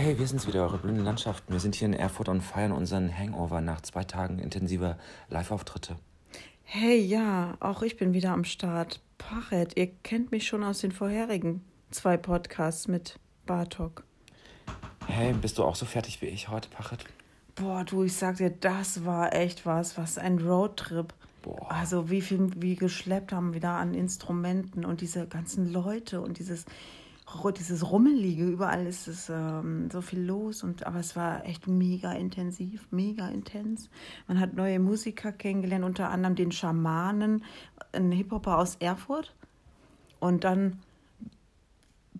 Hey, wir sind's wieder, eure blühenden Landschaften. Wir sind hier in Erfurt und feiern unseren Hangover nach zwei Tagen intensiver Live-Auftritte. Hey, ja, auch ich bin wieder am Start. Pachet, ihr kennt mich schon aus den vorherigen zwei Podcasts mit Bartok. Hey, bist du auch so fertig wie ich heute, Pachet? Boah, du, ich sag dir, das war echt was. Was ein Roadtrip. Boah. Also wie viel wir geschleppt haben wieder an Instrumenten und diese ganzen Leute und dieses, dieses Rummelige. Überall ist es ähm, so viel los. Und, aber es war echt mega intensiv, mega intens. Man hat neue Musiker kennengelernt, unter anderem den Schamanen, einen Hip-Hopper aus Erfurt. Und dann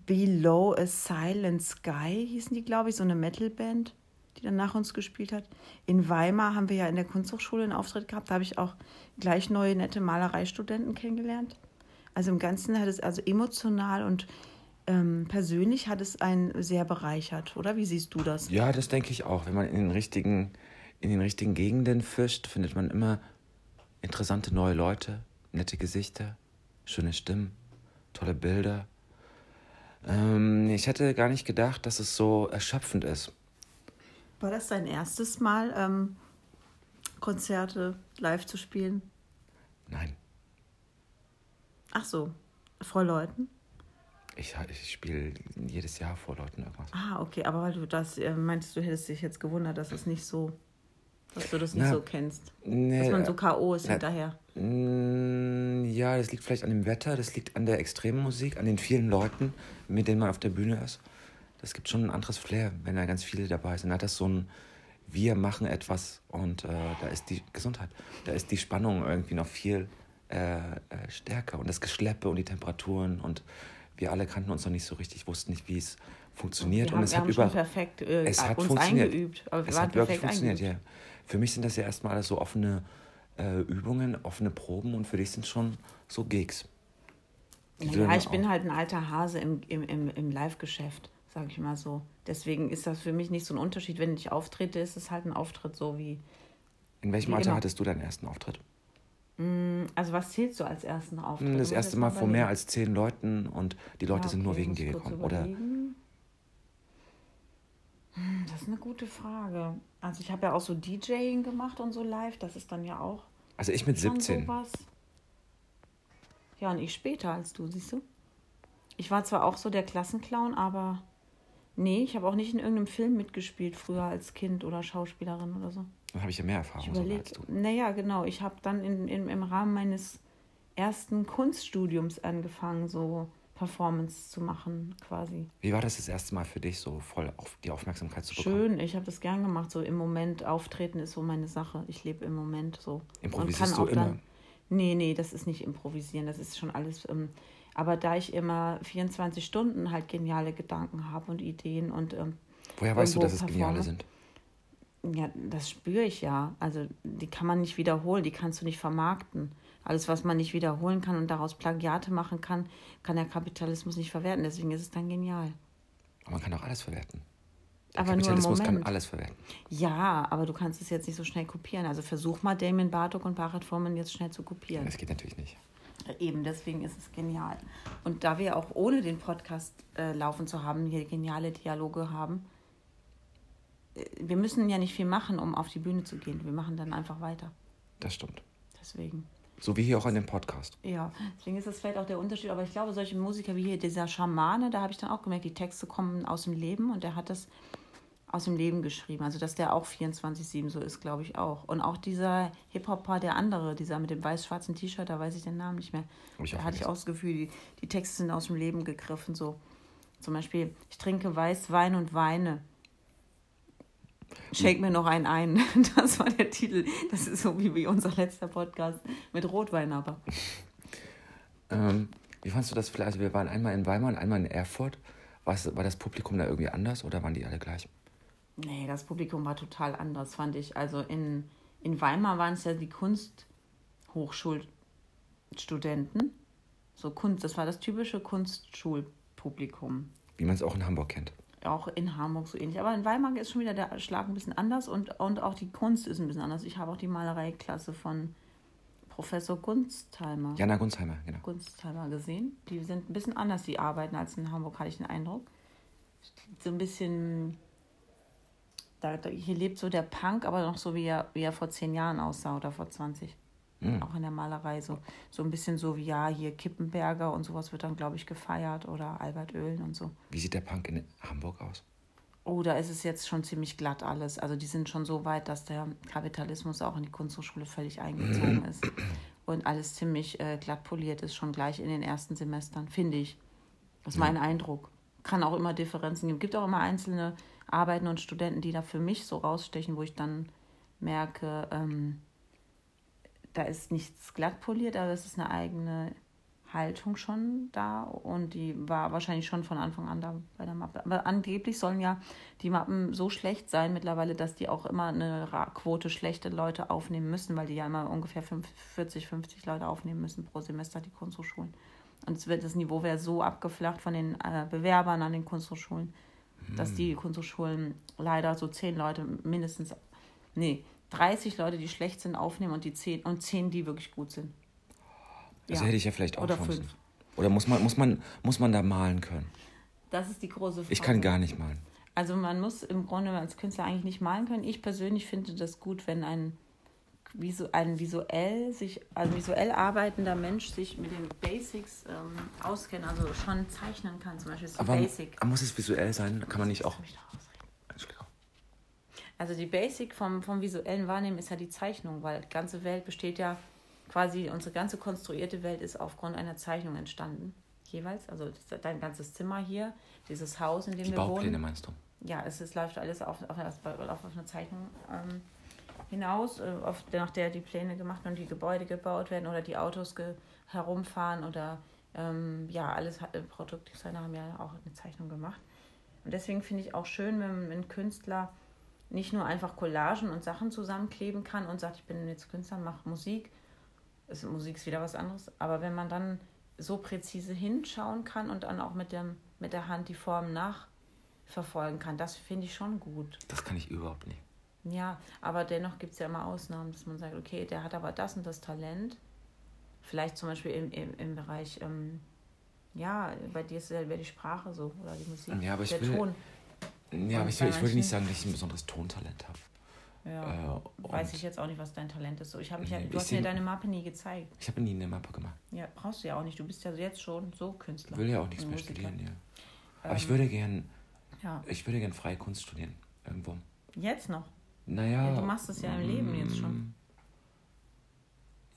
Below a Silent Sky hießen die, glaube ich, so eine Metalband, die dann nach uns gespielt hat. In Weimar haben wir ja in der Kunsthochschule einen Auftritt gehabt. Da habe ich auch gleich neue, nette Malereistudenten kennengelernt. Also im Ganzen hat es also emotional und ähm, persönlich hat es einen sehr bereichert, oder? Wie siehst du das? Ja, das denke ich auch. Wenn man in den richtigen, in den richtigen Gegenden fischt, findet man immer interessante neue Leute, nette Gesichter, schöne Stimmen, tolle Bilder. Ähm, ich hätte gar nicht gedacht, dass es so erschöpfend ist. War das dein erstes Mal, ähm, Konzerte live zu spielen? Nein, Ach so, vor Leuten? Ich, ich spiele jedes Jahr vor Leuten irgendwas. Ah, okay, aber weil du das äh, meintest, du hättest dich jetzt gewundert, dass es nicht so, dass du das nicht Na, so kennst. Nee, Dass man so K.O. ist na, hinterher. Mm, Ja, das liegt vielleicht an dem Wetter, das liegt an der extremen Musik, an den vielen Leuten, mit denen man auf der Bühne ist. Das gibt schon ein anderes Flair, wenn da ganz viele dabei sind. Dann hat das so ein, wir machen etwas und äh, da ist die Gesundheit, da ist die Spannung irgendwie noch viel äh, äh, stärker und das Geschleppe und die Temperaturen und wir alle kannten uns noch nicht so richtig, wussten nicht, wie es funktioniert Wir und haben, es wir hat haben über perfekt äh, es hat uns funktioniert. eingeübt. Aber wir es waren hat wirklich funktioniert, eingeübt. ja. Für mich sind das ja erstmal alles so offene äh, Übungen, offene Proben und für dich sind schon so Gigs. Ja, ich bin auch- halt ein alter Hase im, im, im, im Live-Geschäft, sage ich mal so. Deswegen ist das für mich nicht so ein Unterschied. Wenn ich auftrete, ist es halt ein Auftritt so wie. In welchem Alter immer. hattest du deinen ersten Auftritt? Also, was zählst du als ersten Auftritt? Hm, Das erste Mal vor überlegen. mehr als zehn Leuten und die Leute Ja, sind nur okay, wegen dir gekommen. Oder Das ist eine gute Frage. Also, ich habe ja auch so DJing gemacht und so live. Das ist dann ja auch also ich mit schon 17. sowas. Ja, und ich später als du, siehst du? Ich war zwar auch so der Klassenclown, aber nee, ich habe auch nicht in irgendeinem Film mitgespielt früher als Kind oder Schauspielerin oder so. Dann habe ich ja mehr Erfahrung sogar als du. naja, genau, ich habe dann in, in, im Rahmen meines ersten Kunststudiums angefangen, so Performance zu machen, quasi. Wie war das das erste Mal für dich, so voll auf die Aufmerksamkeit zu bekommen? Schön, ich habe das gern gemacht. So im Moment auftreten ist so meine Sache. Ich lebe im Moment so. Improvisierst du dann- immer? Nee, nee, das ist nicht improvisieren, das ist schon alles. Ähm, aber da ich immer 24 Stunden halt geniale Gedanken habe und Ideen und ähm, Woher weißt du, dass es geniale sind? Ja, das spüre ich ja. Also die kann man nicht wiederholen, die kannst du nicht vermarkten. Alles, was man nicht wiederholen kann und daraus Plagiate machen kann, kann der Kapitalismus nicht verwerten. Deswegen ist es dann genial. Aber man kann auch alles verwerten. Der Aber nur im Kapitalismus kann alles verwerten. Ja, aber du kannst es jetzt nicht so schnell kopieren. Also versuch mal Damien Bartok und Barat Forman jetzt schnell zu kopieren. Das geht natürlich nicht. Eben, deswegen ist es genial. Und da wir auch ohne den Podcast äh, laufen zu haben, hier geniale Dialoge haben, wir müssen ja nicht viel machen, um auf die Bühne zu gehen. Wir machen dann einfach weiter. Das stimmt. Deswegen. So wie hier auch in dem Podcast. Ja, deswegen ist das vielleicht auch der Unterschied. Aber ich glaube, solche Musiker wie hier, dieser Schamane, da habe ich dann auch gemerkt, die Texte kommen aus dem Leben und der hat das aus dem Leben geschrieben. Also, dass der auch 24-7 so ist, glaube ich auch. Und auch dieser Hip-Hopper, der andere, dieser mit dem weiß-schwarzen T-Shirt, da weiß ich den Namen nicht mehr. Ich da hatte ich auch das Gefühl, die, die Texte sind aus dem Leben gegriffen. So zum Beispiel, ich trinke Weiß, Wein und weine. Shake mir noch einen ein. Das war der Titel. Das ist so wie, wie unser letzter Podcast mit Rotwein aber. Ähm, wie fandst du das vielleicht? Also wir waren einmal in Weimar und einmal in Erfurt. Was, war das Publikum da irgendwie anders oder waren die alle gleich? Nee, das Publikum war total anders, fand ich. Also in, in Weimar waren es ja die Kunsthochschulstudenten. So Kunst, das war das typische Kunstschulpublikum. Wie man es auch in Hamburg kennt. Auch in Hamburg so ähnlich. Aber in Weimar ist schon wieder der Schlag ein bisschen anders und, und auch die Kunst ist ein bisschen anders. Ich habe auch die Malereiklasse von Professor Gunstheimer. Jana Gunsheimer, genau. Gunstheimer gesehen. Die sind ein bisschen anders, die arbeiten als in Hamburg, hatte ich den Eindruck. So ein bisschen Da, da, hier lebt so der Punk, aber noch so, wie er, wie er vor zehn Jahren aussah oder vor 20. Mhm. Auch in der Malerei. So, so ein bisschen so wie, ja, hier Kippenberger und sowas wird dann, glaube ich, gefeiert oder Albert Oehlen und so. Wie sieht der Punk in Hamburg aus? Oh, da ist es jetzt schon ziemlich glatt alles. Also die sind schon so weit, dass der Kapitalismus auch in die Kunsthochschule völlig eingezogen ist. Und alles ziemlich äh, glatt poliert ist, schon gleich in den ersten Semestern, finde ich. Das ist mein ja. Eindruck. Kann auch immer Differenzen geben. Es gibt auch immer einzelne Arbeiten und Studenten, die da für mich so rausstechen, wo ich dann merke, ähm, da ist nichts glatt poliert, aber es ist eine eigene Haltung schon da und die war wahrscheinlich schon von Anfang an da bei der Mappe. Aber angeblich sollen ja die Mappen so schlecht sein mittlerweile, dass die auch immer eine Quote schlechte Leute aufnehmen müssen, weil die ja immer ungefähr 40, 50 Leute aufnehmen müssen pro Semester, die Kunsthochschulen. Und es wird, das Niveau wäre so abgeflacht von den äh, Bewerbern an den Kunsthochschulen, hm. dass die Kunsthochschulen leider so zehn Leute mindestens, nee, 30 Leute, die schlecht sind, aufnehmen und die zehn und zehn, die wirklich gut sind. Also ja. hätte ich ja vielleicht auch Oder Chancen. Fünf. Oder muss man, muss, man, muss man da malen können? Das ist die große Frage. Ich kann gar nicht malen. Also man muss im Grunde als Künstler eigentlich nicht malen können. Ich persönlich finde das gut, wenn ein, ein visuell sich, also visuell arbeitender Mensch sich mit den Basics ähm, auskennt, also schon zeichnen kann, zum Beispiel aber, Basic. Aber muss es visuell sein? Kann man nicht auch. Also die Basic vom, vom visuellen Wahrnehmen ist ja die Zeichnung, weil die ganze Welt besteht ja quasi unsere ganze konstruierte Welt ist aufgrund einer Zeichnung entstanden. Jeweils. Also dein ganzes Zimmer hier, dieses Haus, in dem Die wir Baupläne wohnen. Baupläne meinst du? Ja, es, es läuft alles auf, auf, auf, auf eine Zeichnung ähm, hinaus, äh, auf, nach der die Pläne gemacht und die Gebäude gebaut werden oder die Autos herumfahren oder ähm, ja, alles hat, äh, Produktdesigner haben ja auch eine Zeichnung gemacht. Und deswegen finde ich auch schön, wenn ein Künstler nicht nur einfach Collagen und Sachen zusammenkleben kann und sagt, ich bin jetzt Künstler, mache Musik, ist, Musik ist wieder was anderes. Aber wenn man dann so präzise hinschauen kann und dann auch mit, dem, mit der Hand die Form nachverfolgen kann, das finde ich schon gut. Das kann ich überhaupt nicht. Ja, aber dennoch gibt es ja immer Ausnahmen, dass man sagt, okay, der hat aber das und das Talent. Vielleicht zum Beispiel im, im, im Bereich, ähm, ja, bei dir ist ja die Sprache so oder die Musik. Ja, aber ich will, Ton. Ja, aber ich, ich würde nicht sagen, dass ich ein besonderes Tontalent habe. Ja, äh, weiß ich jetzt auch nicht, was dein Talent ist. So, ich mich ja, du hast mir deine Mappe nie gezeigt. Ich habe nie eine Mappe gemacht. Ja, brauchst du ja auch nicht. Du bist ja jetzt schon so Künstler. Ich will ja auch nichts mehr studieren, ja. Aber ähm, ich würde gern, ja. ich würde gern freie Kunst studieren, irgendwo. Jetzt noch? Naja. Ja, du machst es ja im Leben jetzt schon. Mm,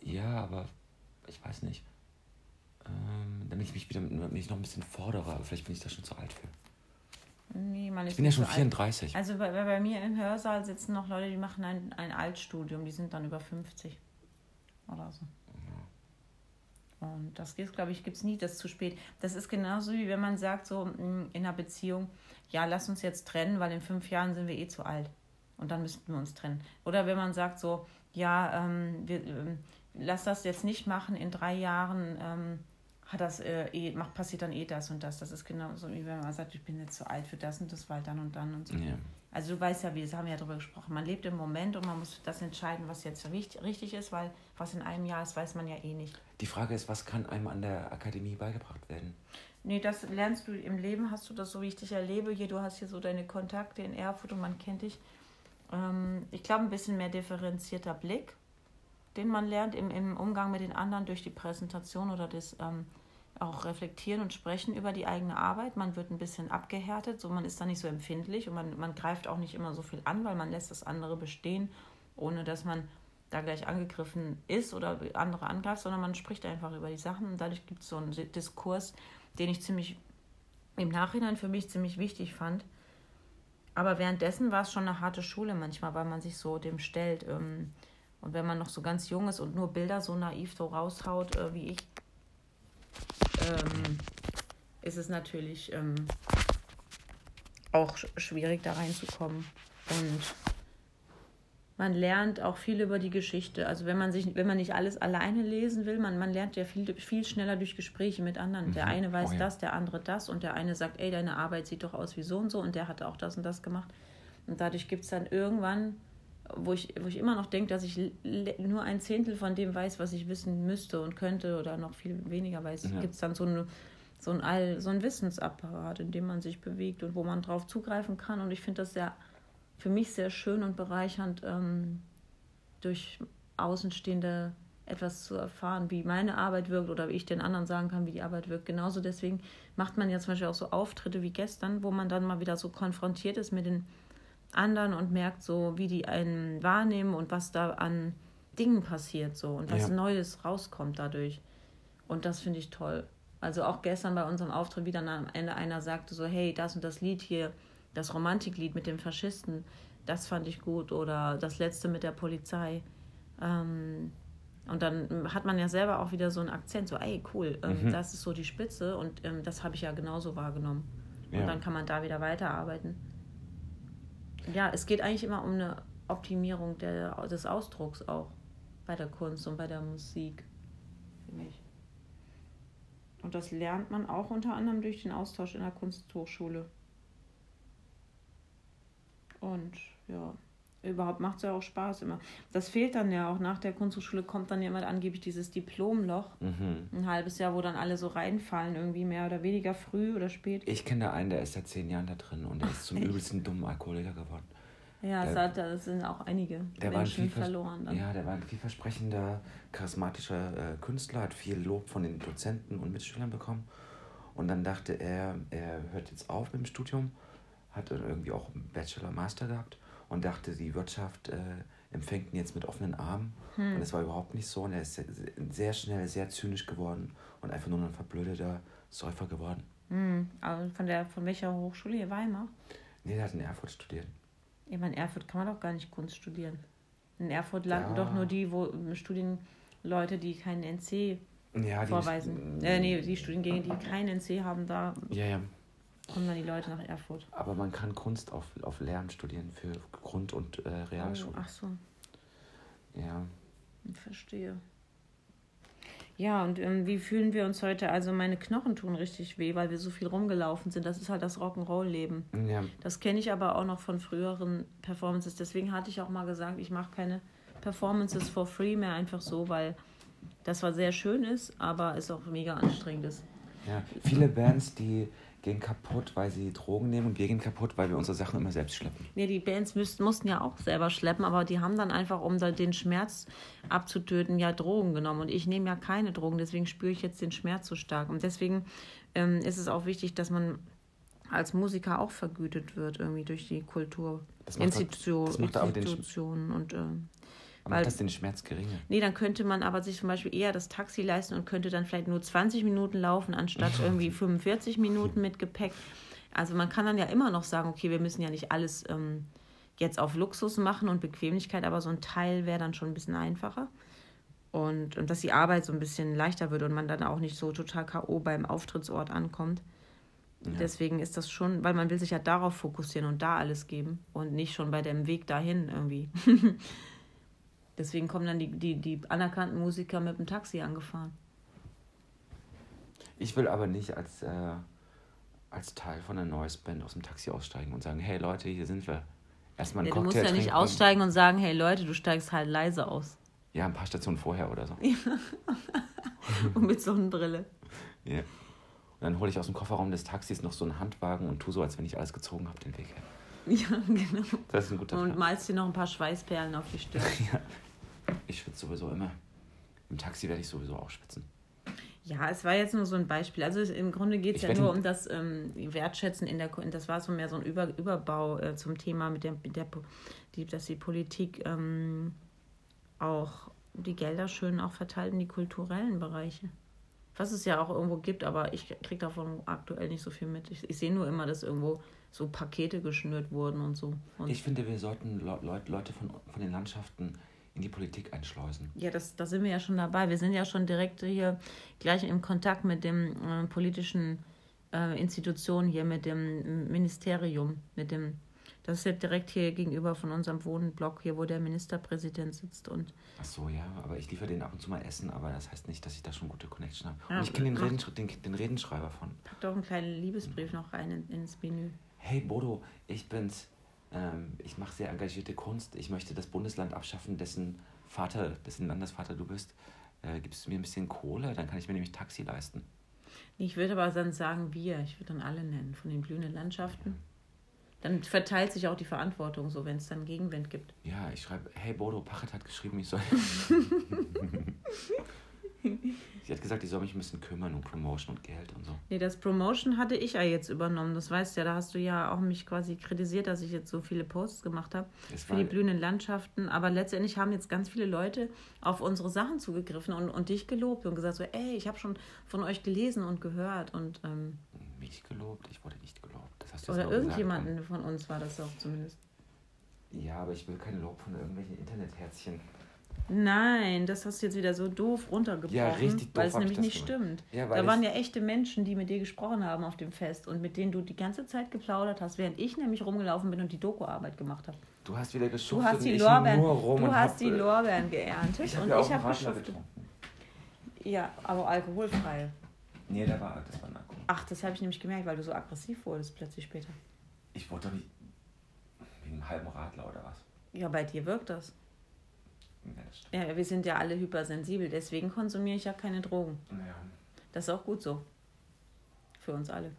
ja, aber ich weiß nicht. Ähm, damit ich mich wieder mich noch ein bisschen fordere, aber vielleicht bin ich da schon zu alt für. Nee, man ist ich bin ja schon so 34. Alt. Also bei, bei mir im Hörsaal sitzen noch Leute, die machen ein, ein Altstudium, die sind dann über 50 oder so. Und das ist, glaube ich, gibt es nie, das zu spät. Das ist genauso wie wenn man sagt, so mm, in einer Beziehung, ja, lass uns jetzt trennen, weil in fünf Jahren sind wir eh zu alt. Und dann müssten wir uns trennen. Oder wenn man sagt, so, ja, ähm, wir, ähm, lass das jetzt nicht machen, in drei Jahren ähm, hat das äh, eh, macht, passiert dann eh das und das. Das ist genauso wie wenn man sagt, ich bin jetzt zu alt für das und das, weil dann und dann und so. Ja. Also du weißt ja, wir haben ja darüber gesprochen, man lebt im Moment und man muss das entscheiden, was jetzt richtig ist, weil was in einem Jahr ist, weiß man ja eh nicht. Die Frage ist, was kann einem an der Akademie beigebracht werden? Nee, das lernst du im Leben, hast du das so, wie ich dich erlebe. Hier, du hast hier so deine Kontakte in Erfurt und man kennt dich. Ähm, ich glaube, ein bisschen mehr differenzierter Blick, den man lernt im, im Umgang mit den anderen durch die Präsentation oder das ähm, auch reflektieren und sprechen über die eigene Arbeit. Man wird ein bisschen abgehärtet, so man ist da nicht so empfindlich und man, man greift auch nicht immer so viel an, weil man lässt das andere bestehen, ohne dass man da gleich angegriffen ist oder andere angreift, sondern man spricht einfach über die Sachen und dadurch gibt es so einen Diskurs, den ich ziemlich im Nachhinein für mich ziemlich wichtig fand. Aber währenddessen war es schon eine harte Schule manchmal, weil man sich so dem stellt. Ähm, und wenn man noch so ganz jung ist und nur Bilder so naiv so raushaut, äh, wie ich, ähm, ist es natürlich ähm, auch schwierig, da reinzukommen. Und man lernt auch viel über die Geschichte. Also wenn man sich, wenn man nicht alles alleine lesen will, man, man lernt ja viel, viel schneller durch Gespräche mit anderen. Mhm. Der eine weiß oh, ja. das, der andere das und der eine sagt, ey, deine Arbeit sieht doch aus wie so und so und der hat auch das und das gemacht. Und dadurch gibt es dann irgendwann, wo ich, wo ich immer noch denke, dass ich nur ein Zehntel von dem weiß, was ich wissen müsste und könnte oder noch viel weniger weiß, ja. gibt es dann so eine so ein, All, so ein Wissensapparat, in dem man sich bewegt und wo man drauf zugreifen kann. Und ich finde das sehr für mich sehr schön und bereichernd, ähm, durch Außenstehende etwas zu erfahren, wie meine Arbeit wirkt oder wie ich den anderen sagen kann, wie die Arbeit wirkt. Genauso deswegen macht man ja zum Beispiel auch so Auftritte wie gestern, wo man dann mal wieder so konfrontiert ist mit den anderen und merkt so, wie die einen wahrnehmen und was da an Dingen passiert so und was ja. Neues rauskommt dadurch. Und das finde ich toll. Also auch gestern bei unserem Auftritt wieder am Ende einer sagte so, hey, das und das Lied hier, das Romantiklied mit dem Faschisten, das fand ich gut oder das letzte mit der Polizei. Ähm, und dann hat man ja selber auch wieder so einen Akzent, so, ey, cool, ähm, mhm. das ist so die Spitze und ähm, das habe ich ja genauso wahrgenommen. Ja. Und dann kann man da wieder weiterarbeiten. Ja, es geht eigentlich immer um eine Optimierung der, des Ausdrucks auch bei der Kunst und bei der Musik, finde ich. Und das lernt man auch unter anderem durch den Austausch in der Kunsthochschule. Und ja überhaupt macht es ja auch Spaß immer. Das fehlt dann ja auch nach der Kunsthochschule, kommt dann ja immer angeblich dieses Diplomloch. Mhm. Ein halbes Jahr, wo dann alle so reinfallen, irgendwie mehr oder weniger früh oder spät. Ich kenne da einen, der ist seit zehn Jahren da drin und der ist zum Echt? übelsten dummen Alkoholiker geworden. Ja, der, da sind auch einige der Menschen verloren. Dann. Ja, der war ein vielversprechender, charismatischer äh, Künstler, hat viel Lob von den Dozenten und Mitschülern bekommen. Und dann dachte er, er hört jetzt auf mit dem Studium, hat irgendwie auch einen Bachelor, Master gehabt und dachte, die Wirtschaft äh, empfängt ihn jetzt mit offenen Armen. Hm. Und es war überhaupt nicht so. Und er ist sehr, sehr, schnell sehr zynisch geworden und einfach nur ein verblödeter Säufer geworden. Hm. Aber von, der, von welcher Hochschule hier? Weimar? Nee, der hat in Erfurt studiert. Ich meine, in Erfurt kann man doch gar nicht Kunst studieren. In Erfurt landen ja. doch nur die wo, Studienleute, die keinen NC ja, vorweisen. äh, nee, die Studiengänge, die keinen NC haben, da. Ja, ja kommen dann die Leute nach Erfurt. Aber man kann Kunst auf, auf Lehramt studieren für Grund- und äh, Realschule. Oh, ach so. Ja. Ich verstehe. Ja, und ähm, wie fühlen wir uns heute? Also meine Knochen tun richtig weh, weil wir so viel rumgelaufen sind. Das ist halt das Rock'n'Roll-Leben. Ja. Das kenne ich aber auch noch von früheren Performances. Deswegen hatte ich auch mal gesagt, ich mache keine Performances for free mehr, einfach so, weil das zwar sehr schön ist, aber es auch mega anstrengend ist. Ja, viele Bands, die gehen kaputt, weil sie Drogen nehmen und wir gehen kaputt, weil wir unsere Sachen immer selbst schleppen. Nee, die Bands müssten, mussten ja auch selber schleppen, aber die haben dann einfach, um den Schmerz abzutöten, ja Drogen genommen. Und ich nehme ja keine Drogen, deswegen spüre ich jetzt den Schmerz so stark. Und deswegen ähm, ist es auch wichtig, dass man als Musiker auch vergütet wird, irgendwie durch die Kultur. Das macht, Institution, das macht Institutionen und äh, aber Weil, macht das den Schmerz geringer? Nee, dann könnte man aber sich zum Beispiel eher das Taxi leisten und könnte dann vielleicht nur 20 Minuten laufen, anstatt irgendwie 45 Minuten mit Gepäck. Also man kann dann ja immer noch sagen, okay, wir müssen ja nicht alles ähm, jetzt auf Luxus machen und Bequemlichkeit, aber so ein Teil wäre dann schon ein bisschen einfacher. Und, und dass die Arbeit so ein bisschen leichter wird und man dann auch nicht so total K.O. beim Auftrittsort ankommt. Ja. Deswegen ist das schon, weil man will sich ja darauf fokussieren und da alles geben und nicht schon bei dem Weg dahin irgendwie. Deswegen kommen dann die, die, die anerkannten Musiker mit dem Taxi angefahren. Ich will aber nicht als, äh, als Teil von einer Noise Band aus dem Taxi aussteigen und sagen, hey Leute, hier sind wir. Erstmal einen ja, Cocktail Du musst ja nicht aussteigen und sagen, hey Leute, du steigst halt leise aus. Ja, ein paar Stationen vorher oder so. und mit Sonnenbrille. Ja. Und dann hole ich aus dem Kofferraum des Taxis noch so einen Handwagen und tue so, als wenn ich alles gezogen habe, den Weg her. Ja, genau. Das ist ein guter Und Plan. malst dir noch ein paar Schweißperlen auf die Stirn. ja. Ich schwitze sowieso immer. Im Taxi werde ich sowieso auch schwitzen. Ja, es war jetzt nur so ein Beispiel. Also im Grunde geht es ja nur um das ähm, Wertschätzen in der das war so mehr so ein Über, Überbau äh, zum Thema mit der, mit der die, dass die Politik ähm, auch die Gelder schön auch verteilt in die kulturellen Bereiche. Was es ja auch irgendwo gibt, aber ich kriege davon aktuell nicht so viel mit. Ich, ich sehe nur immer, dass irgendwo so Pakete geschnürt wurden und so. Und ich finde, wir sollten Leute von, von den Landschaften in die Politik einschleusen. Ja, das, da sind wir ja schon dabei. Wir sind ja schon direkt hier gleich im Kontakt mit dem äh, politischen äh, Institutionen hier, mit dem Ministerium, mit dem, das ist ja direkt hier gegenüber von unserem Wohnblock, hier, wo der Ministerpräsident sitzt. Und Ach so, ja, aber ich liefere den ab und zu mal Essen, aber das heißt nicht, dass ich da schon gute Connection habe. Ja, und ich kenne den, Reden, den, den Redenschreiber von. Pack doch einen kleinen Liebesbrief noch rein in, ins Menü. Hey Bodo, ich bin's. Ähm, ich mache sehr engagierte Kunst. Ich möchte das Bundesland abschaffen, dessen Vater, dessen Landesvater du bist. Äh, gibst du mir ein bisschen Kohle? Dann kann ich mir nämlich Taxi leisten. Ich würde aber dann sagen wir. Ich würde dann alle nennen, von den blühenden Landschaften. Dann verteilt sich auch die Verantwortung, so wenn es dann Gegenwind gibt. Ja, ich schreibe, hey Bodo, Pachet hat geschrieben, ich soll. Sie hat gesagt, ich soll mich ein bisschen kümmern um Promotion und Geld und so. Nee, das Promotion hatte ich ja jetzt übernommen. Das weißt du ja, da hast du ja auch mich quasi kritisiert, dass ich jetzt so viele Posts gemacht habe für die blühenden Landschaften. Aber letztendlich haben jetzt ganz viele Leute auf unsere Sachen zugegriffen und, und dich gelobt und gesagt so, ey, ich habe schon von euch gelesen und gehört. Und, ähm, Mich gelobt? Ich wurde nicht gelobt. Hast du oder gesagt, irgendjemanden von uns war das auch zumindest. Ja, aber ich will kein Lob von irgendwelchen Internetherzchen. Nein, das hast du jetzt wieder so doof runtergebrochen, Ja, richtig doof weil es nämlich nicht stimmt. Ja, da waren ja echte Menschen, die mit dir gesprochen haben auf dem Fest und mit denen du die ganze Zeit geplaudert hast, während ich nämlich rumgelaufen bin und die Doku-Arbeit gemacht habe. Du hast wieder Du geschuftet hast und die Lorbeeren, nur rum du hast die äh, Lorbeeren geerntet Ich und ja ich habe geschuftet. getrunken. Ja, aber alkoholfrei. Nee, da war, das war Narko. Ach, das habe ich nämlich gemerkt, weil du so aggressiv wurdest plötzlich später. Ich wollte doch nicht. Wegen einem halben Radler oder was? Ja, bei dir wirkt das. Ja, das stimmt. Ja, wir sind ja alle hypersensibel, deswegen konsumiere ich ja keine Drogen. Naja. Das ist auch gut so. Für uns alle.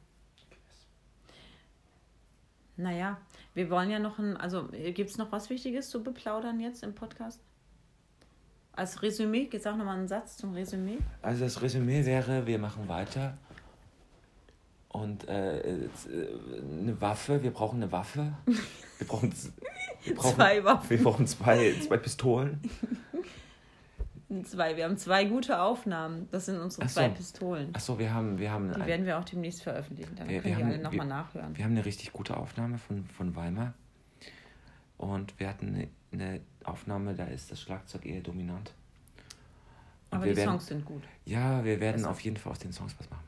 Naja, wir wollen ja noch ein, also gibt es noch was Wichtiges zu beplaudern jetzt im Podcast? Als Resümee, jetzt sag nochmal einen Satz zum Resümee. Also das Resümee wäre, wir machen weiter. Und äh, äh, eine Waffe, wir brauchen eine Waffe. Wir brauchen, wir brauchen Zwei Waffen. Wir brauchen zwei, zwei Pistolen. Zwei, wir haben zwei gute Aufnahmen. Das sind unsere so. zwei Pistolen. Achso, wir haben, wir haben, Die ein, werden wir auch demnächst veröffentlichen. Dann Wir- können wir die haben- alle nochmal nachhören. wir haben eine richtig gute Aufnahme von, von Weimar. Und wir hatten eine, eine Aufnahme, da ist das Schlagzeug eher dominant. Und Aber wir die werden, Songs sind gut. Ja, wir werden auf jeden Fall aus den Songs was machen.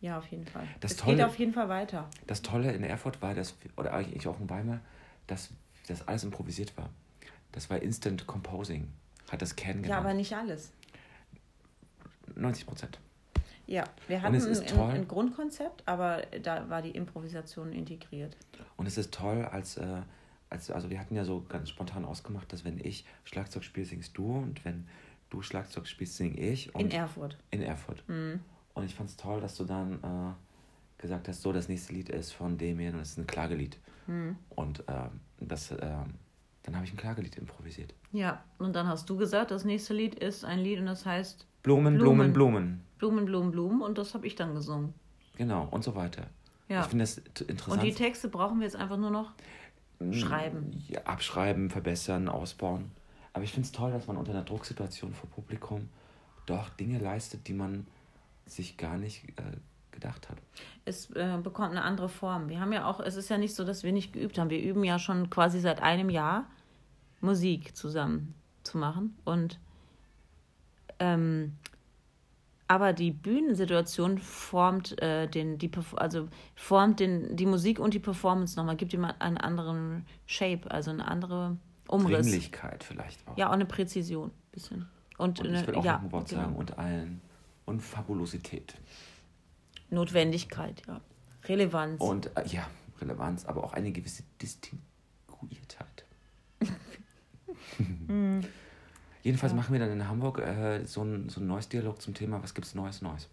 Ja, auf jeden Fall. Das es Tolle- geht auf jeden Fall weiter. Das Tolle in Erfurt war, dass, oder eigentlich auch in Weimar, dass das alles improvisiert war. Das war Instant Composing, hat das Kern Ja, aber nicht alles. 90 Prozent. Ja, wir hatten ein, ein Grundkonzept, aber da war die Improvisation integriert. Und es ist toll, als, äh, als, also wir hatten ja so ganz spontan ausgemacht, dass wenn ich Schlagzeug spiele, singst du und wenn du Schlagzeug spielst, sing ich. In Erfurt. in Erfurt. Mhm. Und ich fand es toll, dass du dann äh, gesagt hast, so, das nächste Lied ist von Damien und es ist ein Klagelied. Mhm. Und ähm, das, ähm, dann habe ich ein Klagelied improvisiert. Ja, und dann hast du gesagt, das nächste Lied ist ein Lied und das heißt Blumen, Blumen. Blumen, Blumen. Blumen, Blumen, Blumen und das habe ich dann gesungen. Genau, und so weiter. Ja. Ich finde das t- Und interessant. die Texte brauchen wir jetzt einfach nur noch schreiben. Ja, abschreiben, verbessern, ausbauen. Aber ich finde es toll, dass man unter einer Drucksituation vor Publikum doch Dinge leistet, die man sich gar nicht äh, gedacht hat. Es äh, bekommt eine andere Form. Wir haben ja auch, es ist ja nicht so, dass wir nicht geübt haben. Wir üben ja schon quasi seit einem Jahr Musik zusammen zu machen. Und ähm, aber die Bühnensituation formt äh, den, die also formt den, die Musik und die Performance nochmal, gibt ihm einen anderen Shape, also eine andere Umriss. Dringlichkeit vielleicht auch. Ja, auch eine Präzision, bisschen. Und, Und eine, ich will auch ja, noch ein Wort genau. sagen. Und allen. Und Fabulosität. Notwendigkeit, ja. Relevanz. Und äh, ja, Relevanz, aber auch eine gewisse Distinguiertheit. Hm. Jedenfalls machen wir dann in Hamburg äh, so ein, so ein neues Dialog zum Thema, was gibt's Neues, Neues.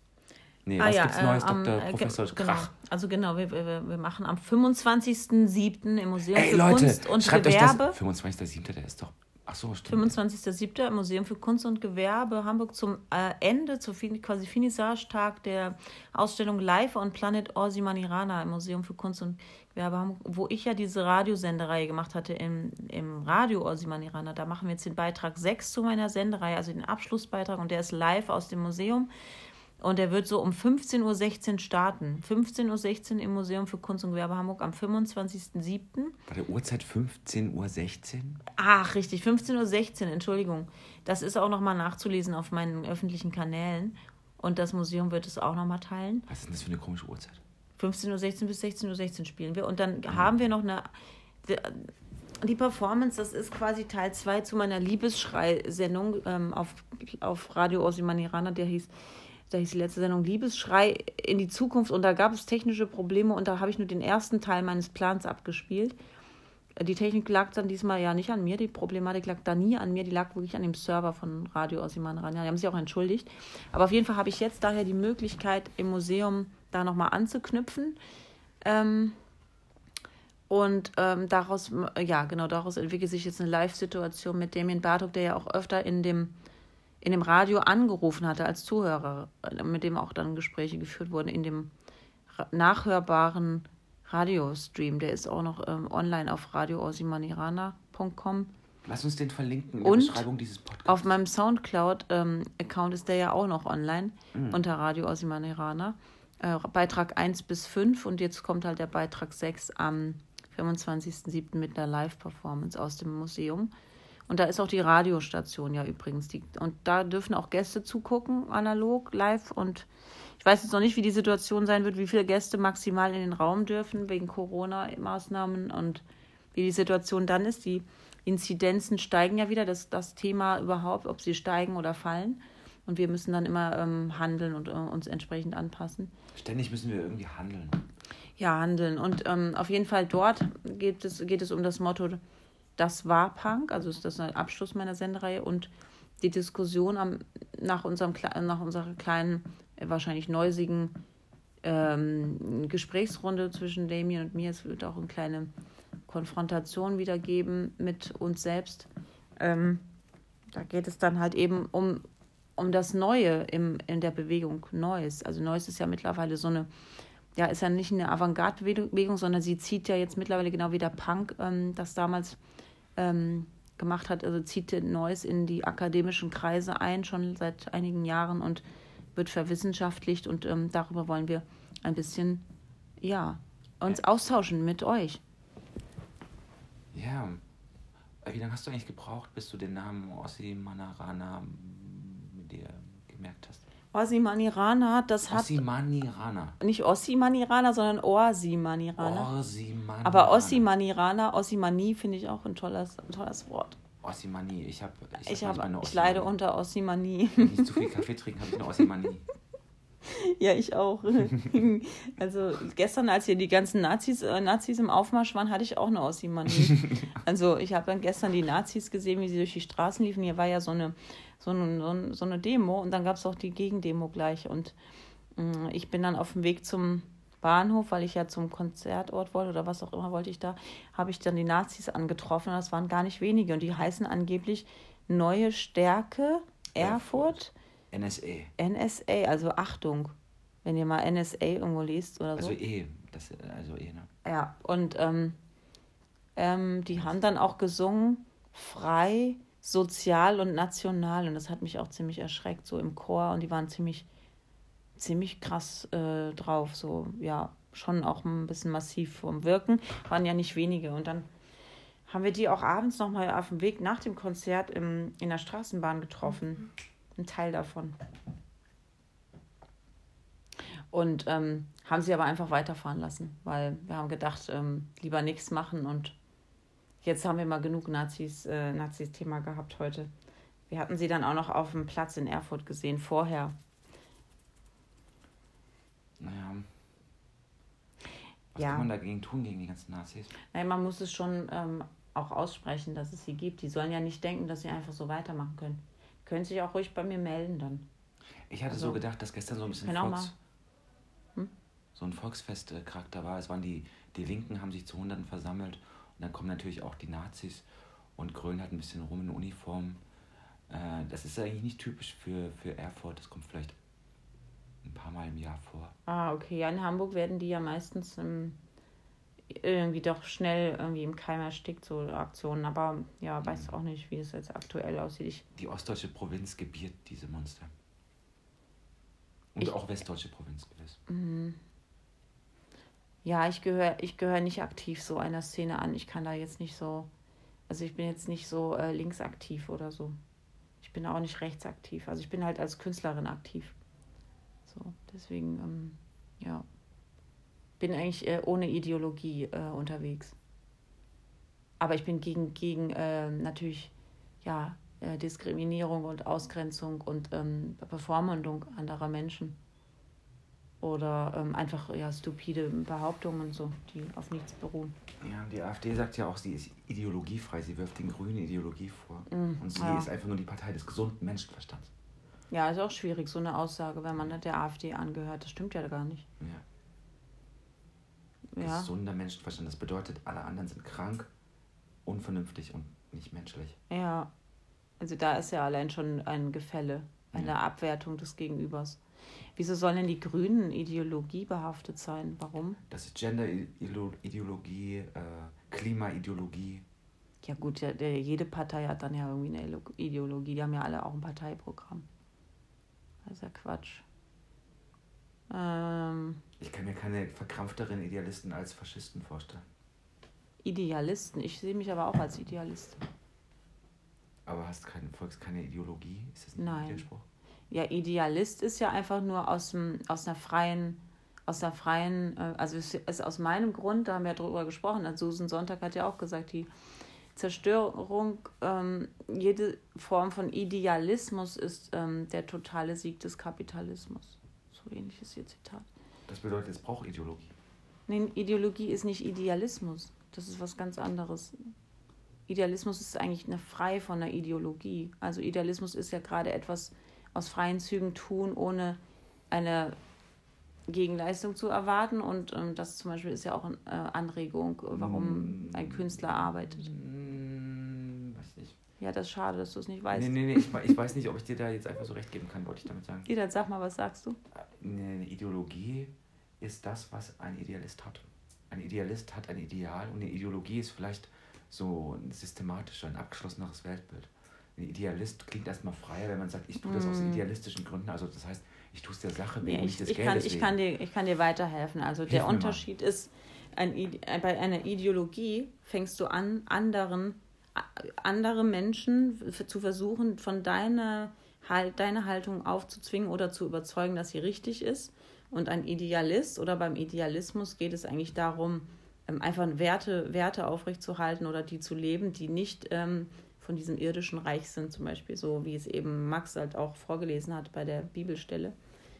Nee, Ah was ja, gibt's äh, Neues, am, Dr. äh, Professor genau. Krach? Also genau, wir, wir, wir machen am 25.07. im Museum Ey für Leute, Kunst und schreibt Gewerbe. euch das. 25.07., der ist doch. So, stimmt. 25.07. im Museum für Kunst und Gewerbe Hamburg zum äh, Ende, zu quasi Finissage-Tag der Ausstellung Live on Planet Orsimanirana im Museum für Kunst und Gewerbe Hamburg, wo ich ja diese Radiosendereihe gemacht hatte im, im Radio Orsimanirana. Da machen wir jetzt den Beitrag 6 zu meiner Sendereihe, also den Abschlussbeitrag und der ist live aus dem Museum. Und der wird so um 15.16 Uhr starten. 15.16 Uhr im Museum für Kunst und Gewerbe Hamburg am 25.07. Bei der Uhrzeit 15.16 Uhr? Ach, richtig, 15.16 Uhr, Entschuldigung. Das ist auch nochmal nachzulesen auf meinen öffentlichen Kanälen. Und das Museum wird es auch nochmal teilen. Was ist denn das für eine komische Uhrzeit? 15.16 Uhr bis 16.16 Uhr spielen wir. Und dann haben wir noch eine. Die Performance, das ist quasi Teil 2 zu meiner Liebesschrei-Sendung ähm, auf, auf Radio Osimanirana, der hieß. Da hieß die letzte Sendung Liebesschrei in die Zukunft und da gab es technische Probleme und da habe ich nur den ersten Teil meines Plans abgespielt. Die Technik lag dann diesmal ja nicht an mir, die Problematik lag da nie an mir, die lag wirklich an dem Server von Radio Osimanirana. Die haben sich auch entschuldigt. Aber auf jeden Fall habe ich jetzt daher die Möglichkeit, im Museum da nochmal anzuknüpfen. Ähm, Und ähm, daraus, ja, genau, daraus entwickelt sich jetzt eine Live-Situation mit Damien Bartok, der ja auch öfter in dem, in dem Radio angerufen hatte als Zuhörer, mit dem auch dann Gespräche geführt wurden, in dem nachhörbaren Radiostream. Der ist auch noch ähm, online auf radioosimanirana.com. Lass uns den verlinken in der Und Beschreibung dieses Podcasts. Auf meinem Soundcloud-Account ähm, ist der ja auch noch online mhm. unter Radio Osimanirana. Äh, Beitrag 1 bis 5 und jetzt kommt halt der Beitrag 6 am 25.07. mit einer Live-Performance aus dem Museum. Und da ist auch die Radiostation ja übrigens. Die, und da dürfen auch Gäste zugucken, analog, live. Und ich weiß jetzt noch nicht, wie die Situation sein wird, wie viele Gäste maximal in den Raum dürfen wegen Corona-Maßnahmen und wie die Situation dann ist. Die Inzidenzen steigen ja wieder, das, das Thema überhaupt, ob sie steigen oder fallen. Und wir müssen dann immer ähm, handeln und äh, uns entsprechend anpassen. Ständig müssen wir irgendwie handeln. Ja, handeln. Und ähm, auf jeden Fall dort geht es, geht es um das Motto, das war Punk, also ist das ein Abschluss meiner Sendereihe und die Diskussion am, nach, unserem, nach unserer kleinen, äh, wahrscheinlich neusigen ähm, Gesprächsrunde zwischen Damien und mir. Es wird auch eine kleine Konfrontation wieder geben mit uns selbst. Ähm, da geht es dann halt eben um, um das Neue im, in der Bewegung. Neues. Also Neues ist ja mittlerweile so eine, ja, ist ja nicht eine Avantgarde-Bewegung, sondern sie zieht ja jetzt mittlerweile genau wie der Punk ähm, das damals ähm, gemacht hat. Also zieht Neues in die akademischen Kreise ein, schon seit einigen Jahren und wird verwissenschaftlicht und ähm, darüber wollen wir ein bisschen, ja, uns austauschen mit euch. Ja. Wie lange hast du eigentlich gebraucht, bis du den Namen Ossi Manarana mit dir gemerkt hast? Ossimanirana, das hat. Ossimanirana. Nicht Ossimanirana, sondern Orsimanirana. Orsimanirana. Aber Ossimanirana, Ossimanie finde ich auch ein tolles, ein tolles Wort. Ossimanie, ich habe. Ich, ich, hab, ich leide unter Ossimanie. Wenn ich nicht zu viel Kaffee trinke, habe ich eine Ossimanie. Ja, ich auch. Also gestern, als hier die ganzen Nazis, äh, Nazis im Aufmarsch waren, hatte ich auch eine Ossi-Manie. Also ich habe dann gestern die Nazis gesehen, wie sie durch die Straßen liefen. Hier war ja so eine, so eine, so eine Demo und dann gab es auch die Gegendemo gleich. Und äh, ich bin dann auf dem Weg zum Bahnhof, weil ich ja zum Konzertort wollte oder was auch immer wollte ich da, habe ich dann die Nazis angetroffen. Das waren gar nicht wenige und die heißen angeblich Neue Stärke Erfurt. NSA. NSA, also Achtung, wenn ihr mal NSA irgendwo liest oder so. Also E, das, also E, ne? Ja, und ähm, ähm, die haben dann auch gesungen, frei, sozial und national. Und das hat mich auch ziemlich erschreckt, so im Chor. Und die waren ziemlich, ziemlich krass äh, drauf, so, ja, schon auch ein bisschen massiv vom Wirken. Waren ja nicht wenige. Und dann haben wir die auch abends nochmal auf dem Weg nach dem Konzert im, in der Straßenbahn getroffen. Mhm ein Teil davon. Und ähm, haben sie aber einfach weiterfahren lassen, weil wir haben gedacht, ähm, lieber nichts machen und jetzt haben wir mal genug Nazis, äh, Nazis-Thema gehabt heute. Wir hatten sie dann auch noch auf dem Platz in Erfurt gesehen, vorher. Naja. Was ja. kann man dagegen tun, gegen die ganzen Nazis? Nein, man muss es schon ähm, auch aussprechen, dass es sie gibt. Die sollen ja nicht denken, dass sie einfach so weitermachen können können sich auch ruhig bei mir melden dann. Ich hatte also, so gedacht, dass gestern so ein bisschen Volks, hm? so ein Volksfest-Charakter war. Es waren die, die Linken haben sich zu Hunderten versammelt und dann kommen natürlich auch die Nazis und Grön hat ein bisschen rum in Uniform. Äh, das ist eigentlich nicht typisch für, für Erfurt. Das kommt vielleicht ein paar Mal im Jahr vor. Ah, okay. Ja, in Hamburg werden die ja meistens im irgendwie doch schnell irgendwie im Keim erstickt, so Aktionen. Aber ja, weiß mhm. auch nicht, wie es jetzt aktuell aussieht. Ich die ostdeutsche Provinz gebiert diese Monster. Und ich, auch westdeutsche Provinz gewiss. Mhm. Ja, ich gehöre ich gehör nicht aktiv so einer Szene an. Ich kann da jetzt nicht so. Also ich bin jetzt nicht so äh, linksaktiv oder so. Ich bin auch nicht rechtsaktiv. Also ich bin halt als Künstlerin aktiv. So, deswegen, ähm, ja bin eigentlich äh, ohne Ideologie äh, unterwegs. Aber ich bin gegen, gegen äh, natürlich ja, äh, Diskriminierung und Ausgrenzung und ähm, Bevormundung anderer Menschen. Oder ähm, einfach ja, stupide Behauptungen, so, die auf nichts beruhen. Ja, die AfD sagt ja auch, sie ist ideologiefrei. Sie wirft den Grünen Ideologie vor. Mm, und sie ja. ist einfach nur die Partei des gesunden Menschenverstands. Ja, ist auch schwierig, so eine Aussage, wenn man der AfD angehört. Das stimmt ja gar nicht. Ja. Ja. gesunder Menschenverstand. Das bedeutet, alle anderen sind krank, unvernünftig und nicht menschlich. Ja, also da ist ja allein schon ein Gefälle, eine Ja. Abwertung des Gegenübers. Wieso sollen denn die Grünen ideologiebehaftet sein? Warum? Das ist Gender-Ideologie, äh, Klimaideologie. Ja gut, ja, jede Partei hat dann ja irgendwie eine Ideologie. Die haben ja alle auch ein Parteiprogramm. Das ist ja Quatsch. Ähm, Ich kann mir keine verkrampfteren Idealisten als Faschisten vorstellen. Idealisten. Ich sehe mich aber auch als Idealist. Aber hast kein, folgst keine Ideologie? Ist das ein Nein. Widerspruch? Ja, Idealist ist ja einfach nur aus, dem, aus einer freien, aus einer freien, äh, also es ist aus meinem Grund, da haben wir ja drüber gesprochen, also Susan Sonntag hat ja auch gesagt, die Zerstörung, ähm, jede Form von Idealismus ist ähm, der totale Sieg des Kapitalismus. So ähnlich ist ihr Zitat. Das bedeutet, es braucht Ideologie. Nee, Ideologie ist nicht Idealismus. Das ist was ganz anderes. Idealismus ist eigentlich eine frei von der Ideologie. Also Idealismus ist ja gerade etwas aus freien Zügen tun, ohne eine Gegenleistung zu erwarten. Und ähm, das zum Beispiel ist ja auch eine äh, Anregung, warum ein Künstler arbeitet. Ja, das ist schade, dass du es nicht weißt. Nee, nee, nee, ich, ich weiß nicht, ob ich dir da jetzt einfach so recht geben kann, wollte ich damit sagen. Ida, sag mal, was sagst du? Eine Ideologie ist das, was ein Idealist hat. Ein Idealist hat ein Ideal und eine Ideologie ist vielleicht so ein systematischer, ein abgeschlosseneres Weltbild. Ein Idealist klingt erstmal freier, wenn man sagt, ich tue das aus Mm. idealistischen Gründen. Also das heißt, ich tue es der Sache Nee, wegen, ich, nicht des ich, kann, Geldes ich, wegen. kann dir, ich kann dir weiterhelfen. Also Hilf der mir mal. Unterschied ist, ein, äh, bei einer Ideologie fängst du an, anderen, andere Menschen zu versuchen, von deiner, halt, deiner Haltung aufzuzwingen oder zu überzeugen, dass sie richtig ist. Und ein Idealist oder beim Idealismus geht es eigentlich darum, ähm, einfach Werte, Werte aufrechtzuerhalten oder die zu leben, die nicht ähm, von diesem irdischen Reich sind, zum Beispiel, so wie es eben Max halt auch vorgelesen hat bei der Bibelstelle.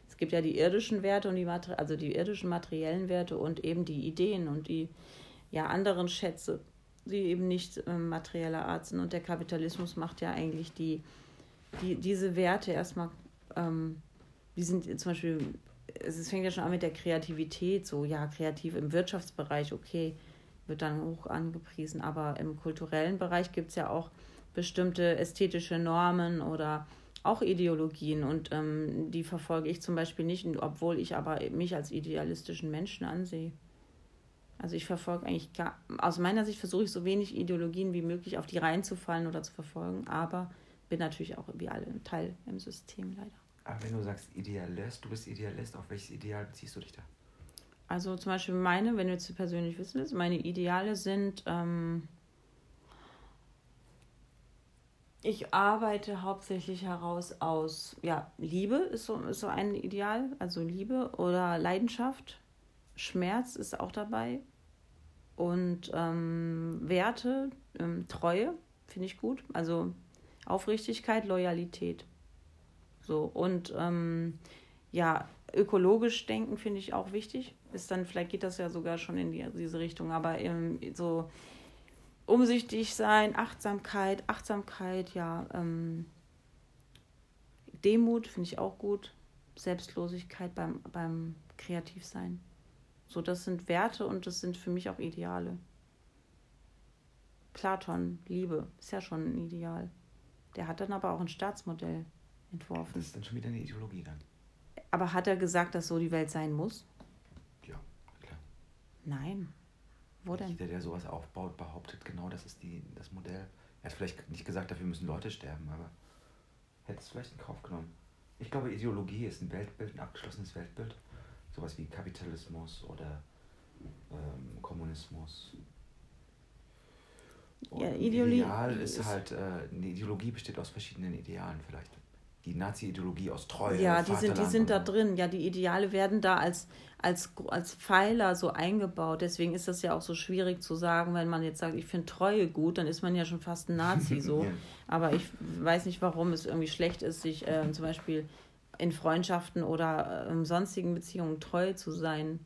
Es gibt ja die irdischen Werte und die also die irdischen materiellen Werte und eben die Ideen und die ja anderen Schätze, die eben nicht ähm, materieller Art sind. Und der Kapitalismus macht ja eigentlich die, die diese Werte erstmal, ähm, die sind zum Beispiel, es fängt ja schon an mit der Kreativität, so ja, kreativ im Wirtschaftsbereich, okay, wird dann hoch angepriesen, aber im kulturellen Bereich gibt es ja auch bestimmte ästhetische Normen oder auch Ideologien und ähm, die verfolge ich zum Beispiel nicht, obwohl ich aber mich als idealistischen Menschen ansehe. Also ich verfolge eigentlich gar, aus meiner Sicht versuche ich so wenig Ideologien wie möglich auf die reinzufallen oder zu verfolgen, aber bin natürlich auch wie alle ein Teil im System leider. Aber wenn du sagst Idealist, du bist Idealist, auf welches Ideal beziehst du dich da? Also zum Beispiel meine, wenn du jetzt persönlich wissen willst, meine Ideale sind, ähm, ich arbeite hauptsächlich heraus aus, ja, Liebe ist so, ist so ein Ideal, also Liebe oder Leidenschaft. Schmerz ist auch dabei. Und ähm, Werte, ähm, Treue, finde ich gut. Also Aufrichtigkeit, Loyalität. So, und ähm, ja, ökologisch denken finde ich auch wichtig. Ist dann, vielleicht geht das ja sogar schon in die, diese Richtung, aber ähm, so umsichtig sein, Achtsamkeit, Achtsamkeit, ja, ähm, Demut finde ich auch gut, Selbstlosigkeit beim, beim Kreativsein. So, das sind Werte und das sind für mich auch Ideale. Platon, Liebe, ist ja schon ein Ideal. Der hat dann aber auch ein Staatsmodell entworfen. Das ist dann schon wieder eine Ideologie dann. Aber hat er gesagt, dass so die Welt sein muss? Ja, klar. Nein. Wo denn? Jeder, der sowas aufbaut, behauptet genau, das ist die, das Modell. Er hat vielleicht nicht gesagt, dafür müssen Leute sterben, aber hätte es vielleicht in Kauf genommen. Ich glaube, Ideologie ist ein Weltbild, ein abgeschlossenes Weltbild. Sowas wie Kapitalismus oder ähm, Kommunismus. Und Ja, Ideologie Ideal ist, ist- halt, äh, eine Ideologie besteht aus verschiedenen Idealen vielleicht. Die Nazi-Ideologie aus Treue. Ja, die sind, die sind da drin. Ja, die Ideale werden da als, als, als Pfeiler so eingebaut. Deswegen ist das ja auch so schwierig zu sagen, wenn man jetzt sagt, ich finde Treue gut, dann ist man ja schon fast ein Nazi so. Ja. Aber ich weiß nicht, warum es irgendwie schlecht ist, sich ähm, zum Beispiel in Freundschaften oder ähm, sonstigen Beziehungen treu zu sein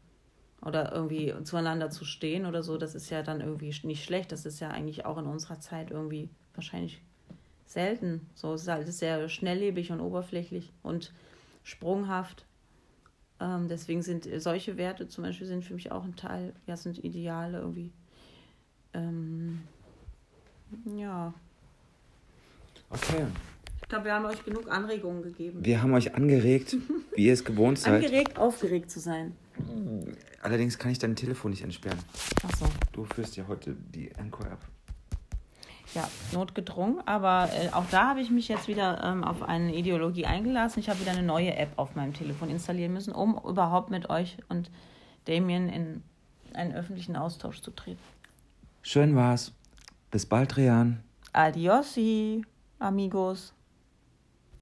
oder irgendwie zueinander zu stehen oder so. Das ist ja dann irgendwie nicht schlecht. Das ist ja eigentlich auch in unserer Zeit irgendwie wahrscheinlich selten. So es ist halt sehr schnelllebig und oberflächlich und sprunghaft. Ähm, deswegen sind solche Werte zum Beispiel sind für mich auch ein Teil, ja, sind Ideale irgendwie. Ähm, ja. Okay. Ich glaube, wir haben euch genug Anregungen gegeben. Wir haben euch angeregt, wie ihr es gewohnt seid. Angeregt, aufgeregt zu sein. Allerdings kann ich dein Telefon nicht entsperren. Ach so. Du führst ja heute die Encore ab. Ja, notgedrungen. Aber äh, auch da habe ich mich jetzt wieder ähm, auf eine Ideologie eingelassen. Ich habe wieder eine neue App auf meinem Telefon installieren müssen, um überhaupt mit euch und Damien in einen öffentlichen Austausch zu treten. Schön war's. Bis bald, Rian. Adiosi, amigos.